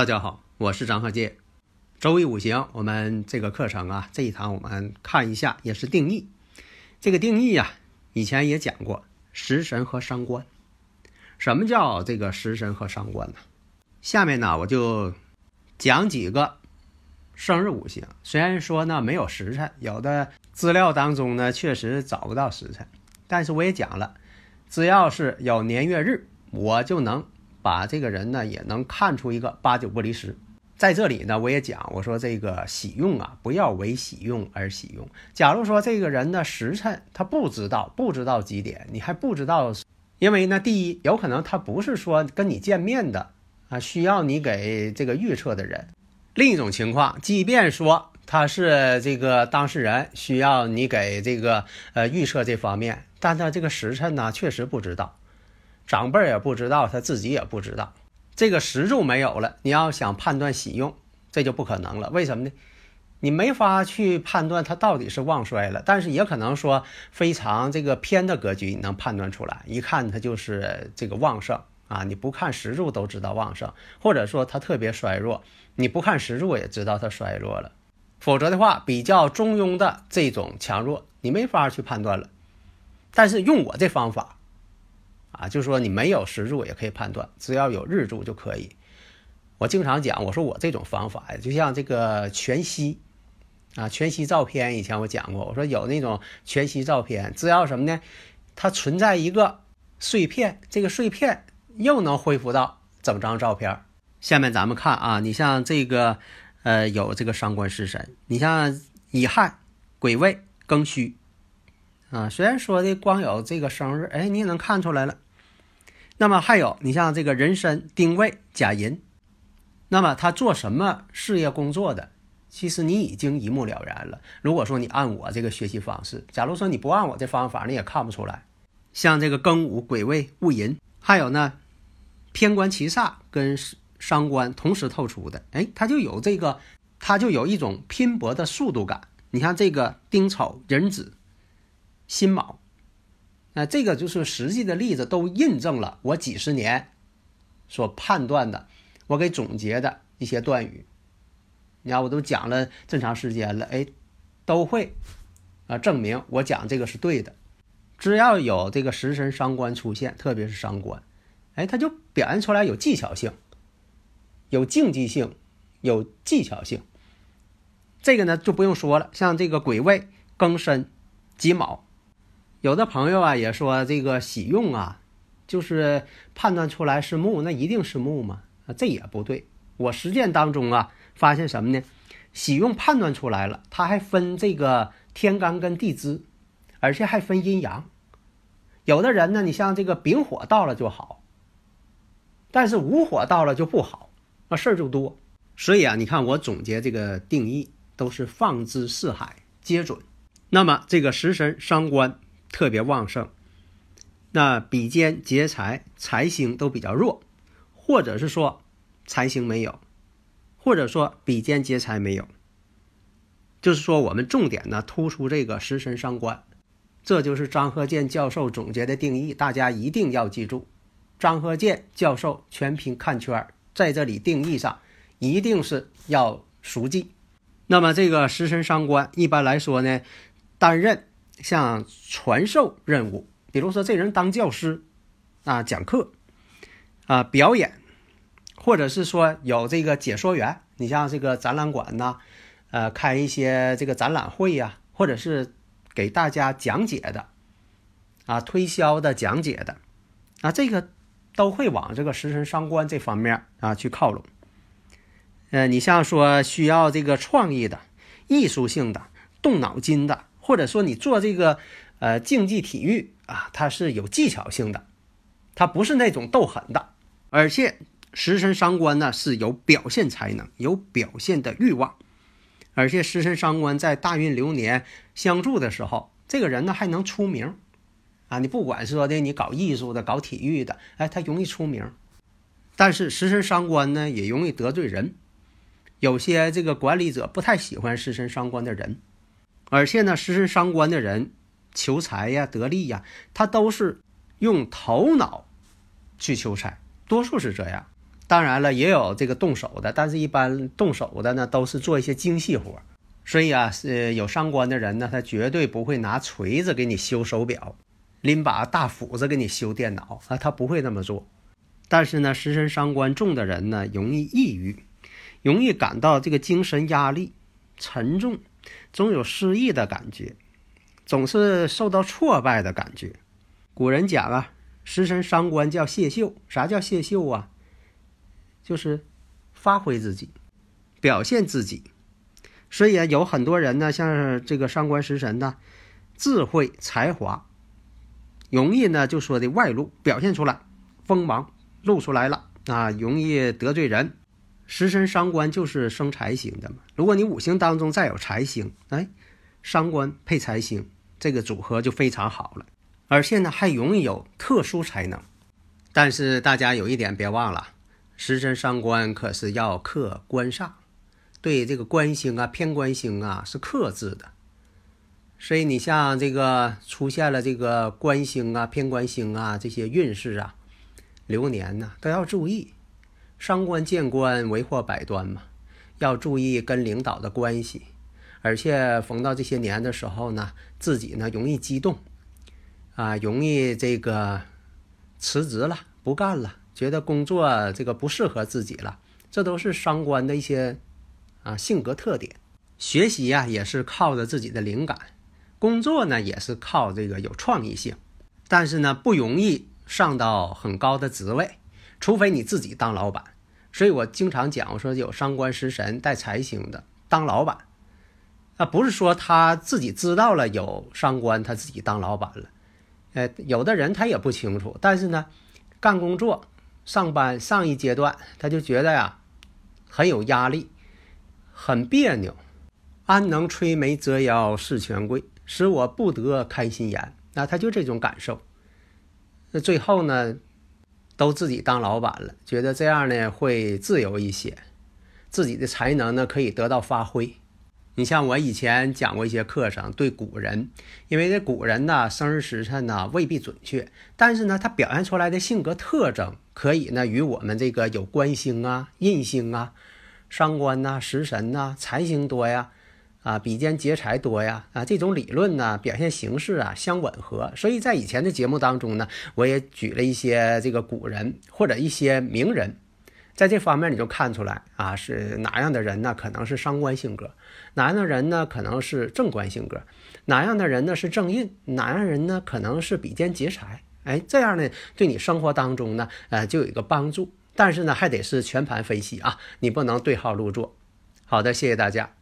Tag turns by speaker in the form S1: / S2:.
S1: 大家好，我是张鹤剑。周易五行，我们这个课程啊，这一堂我们看一下，也是定义。这个定义呀，以前也讲过，食神和伤官。什么叫这个食神和伤官呢？下面呢，我就讲几个生日五行。虽然说呢没有时辰，有的资料当中呢确实找不到时辰，但是我也讲了，只要是有年月日，我就能。把这个人呢也能看出一个八九不离十，在这里呢我也讲，我说这个喜用啊，不要为喜用而喜用。假如说这个人的时辰他不知道，不知道几点，你还不知道，因为呢，第一有可能他不是说跟你见面的啊，需要你给这个预测的人。另一种情况，即便说他是这个当事人，需要你给这个呃预测这方面，但他这个时辰呢确实不知道。长辈也不知道，他自己也不知道，这个石柱没有了，你要想判断喜用，这就不可能了。为什么呢？你没法去判断它到底是旺衰了，但是也可能说非常这个偏的格局，你能判断出来，一看它就是这个旺盛啊。你不看石柱都知道旺盛，或者说它特别衰弱，你不看石柱也知道它衰弱了。否则的话，比较中庸的这种强弱，你没法去判断了。但是用我这方法。啊，就是说你没有时柱也可以判断，只要有日柱就可以。我经常讲，我说我这种方法呀，就像这个全息啊，全息照片，以前我讲过，我说有那种全息照片，只要什么呢？它存在一个碎片，这个碎片又能恢复到整张照片。下面咱们看啊，你像这个呃，有这个伤官食神，你像乙亥、癸未、庚戌啊，虽然说的光有这个生日，哎，你也能看出来了。那么还有，你像这个人参、丁未、甲寅，那么他做什么事业工作的，其实你已经一目了然了。如果说你按我这个学习方式，假如说你不按我这方法，你也看不出来。像这个庚午、癸未、戊寅，还有呢，偏官七煞跟伤官同时透出的，哎，他就有这个，他就有一种拼搏的速度感。你看这个丁丑、壬子、辛卯。那这个就是实际的例子，都印证了我几十年所判断的，我给总结的一些断语。你看，我都讲了这么长时间了，哎，都会啊证明我讲这个是对的。只要有这个食神伤官出现，特别是伤官，哎，它就表现出来有技巧性、有竞技性、有技巧性。这个呢就不用说了，像这个癸未、庚申、己卯。有的朋友啊也说这个喜用啊，就是判断出来是木，那一定是木吗？啊，这也不对。我实践当中啊，发现什么呢？喜用判断出来了，它还分这个天干跟地支，而且还分阴阳。有的人呢，你像这个丙火到了就好，但是午火到了就不好，那事儿就多。所以啊，你看我总结这个定义都是放之四海皆准。那么这个食神伤官。特别旺盛，那比肩劫财财星都比较弱，或者是说财星没有，或者说比肩劫财没有，就是说我们重点呢突出这个食神伤官，这就是张鹤剑教授总结的定义，大家一定要记住。张鹤剑教授全凭看圈，在这里定义上一定是要熟记。那么这个食神伤官一般来说呢，担任。像传授任务，比如说这人当教师，啊讲课，啊表演，或者是说有这个解说员，你像这个展览馆呐，呃开一些这个展览会呀，或者是给大家讲解的，啊推销的讲解的，啊这个都会往这个食神伤官这方面啊去靠拢。呃，你像说需要这个创意的。艺术性的、动脑筋的，或者说你做这个呃竞技体育啊，它是有技巧性的，它不是那种斗狠的。而且食神伤官呢是有表现才能、有表现的欲望，而且食神伤官在大运流年相助的时候，这个人呢还能出名啊！你不管是说的你搞艺术的、搞体育的，哎，他容易出名。但是食神伤官呢也容易得罪人。有些这个管理者不太喜欢食神伤官的人，而且呢，食神伤官的人求财呀、得利呀，他都是用头脑去求财，多数是这样。当然了，也有这个动手的，但是一般动手的呢，都是做一些精细活。所以啊，是有伤官的人呢，他绝对不会拿锤子给你修手表，拎把大斧子给你修电脑啊，他不会那么做。但是呢，食神伤官重的人呢，容易抑郁。容易感到这个精神压力沉重，总有失意的感觉，总是受到挫败的感觉。古人讲啊，食神伤官叫泄秀。啥叫泄秀啊？就是发挥自己，表现自己。所以，有很多人呢，像这个伤官食神呢，智慧才华容易呢，就说的外露表现出来，锋芒露出来了啊，容易得罪人。食神伤官就是生财星的嘛。如果你五行当中再有财星，哎，伤官配财星，这个组合就非常好了。而且呢，还容易有特殊才能。但是大家有一点别忘了，食神伤官可是要克官煞，对这个官星啊、偏官星啊是克制的。所以你像这个出现了这个官星啊、偏官星啊这些运势啊、流年呢，都要注意。伤官见官，为祸百端嘛，要注意跟领导的关系，而且逢到这些年的时候呢，自己呢容易激动，啊，容易这个辞职了，不干了，觉得工作这个不适合自己了，这都是伤官的一些啊性格特点。学习呀也是靠着自己的灵感，工作呢也是靠这个有创意性，但是呢不容易上到很高的职位。除非你自己当老板，所以我经常讲，我说有伤官食神带财星的当老板，啊，不是说他自己知道了有伤官，他自己当老板了，呃，有的人他也不清楚，但是呢，干工作、上班上一阶段，他就觉得呀，很有压力，很别扭，安能摧眉折腰事权贵，使我不得开心颜，那他就这种感受，那最后呢？都自己当老板了，觉得这样呢会自由一些，自己的才能呢可以得到发挥。你像我以前讲过一些课程，对古人，因为这古人呢生日时辰呢未必准确，但是呢他表现出来的性格特征可以呢与我们这个有官星啊、印星啊、伤官呐、食神呐、财星多呀。啊，比肩劫财多呀！啊，这种理论呢，表现形式啊相吻合，所以在以前的节目当中呢，我也举了一些这个古人或者一些名人，在这方面你就看出来啊，是哪样的人呢？可能是伤官性格，哪样的人呢？可能是正官性格，哪样的人呢？是正印，哪样人呢？可能是比肩劫财。哎，这样呢，对你生活当中呢，呃，就有一个帮助。但是呢，还得是全盘分析啊，你不能对号入座。好的，谢谢大家。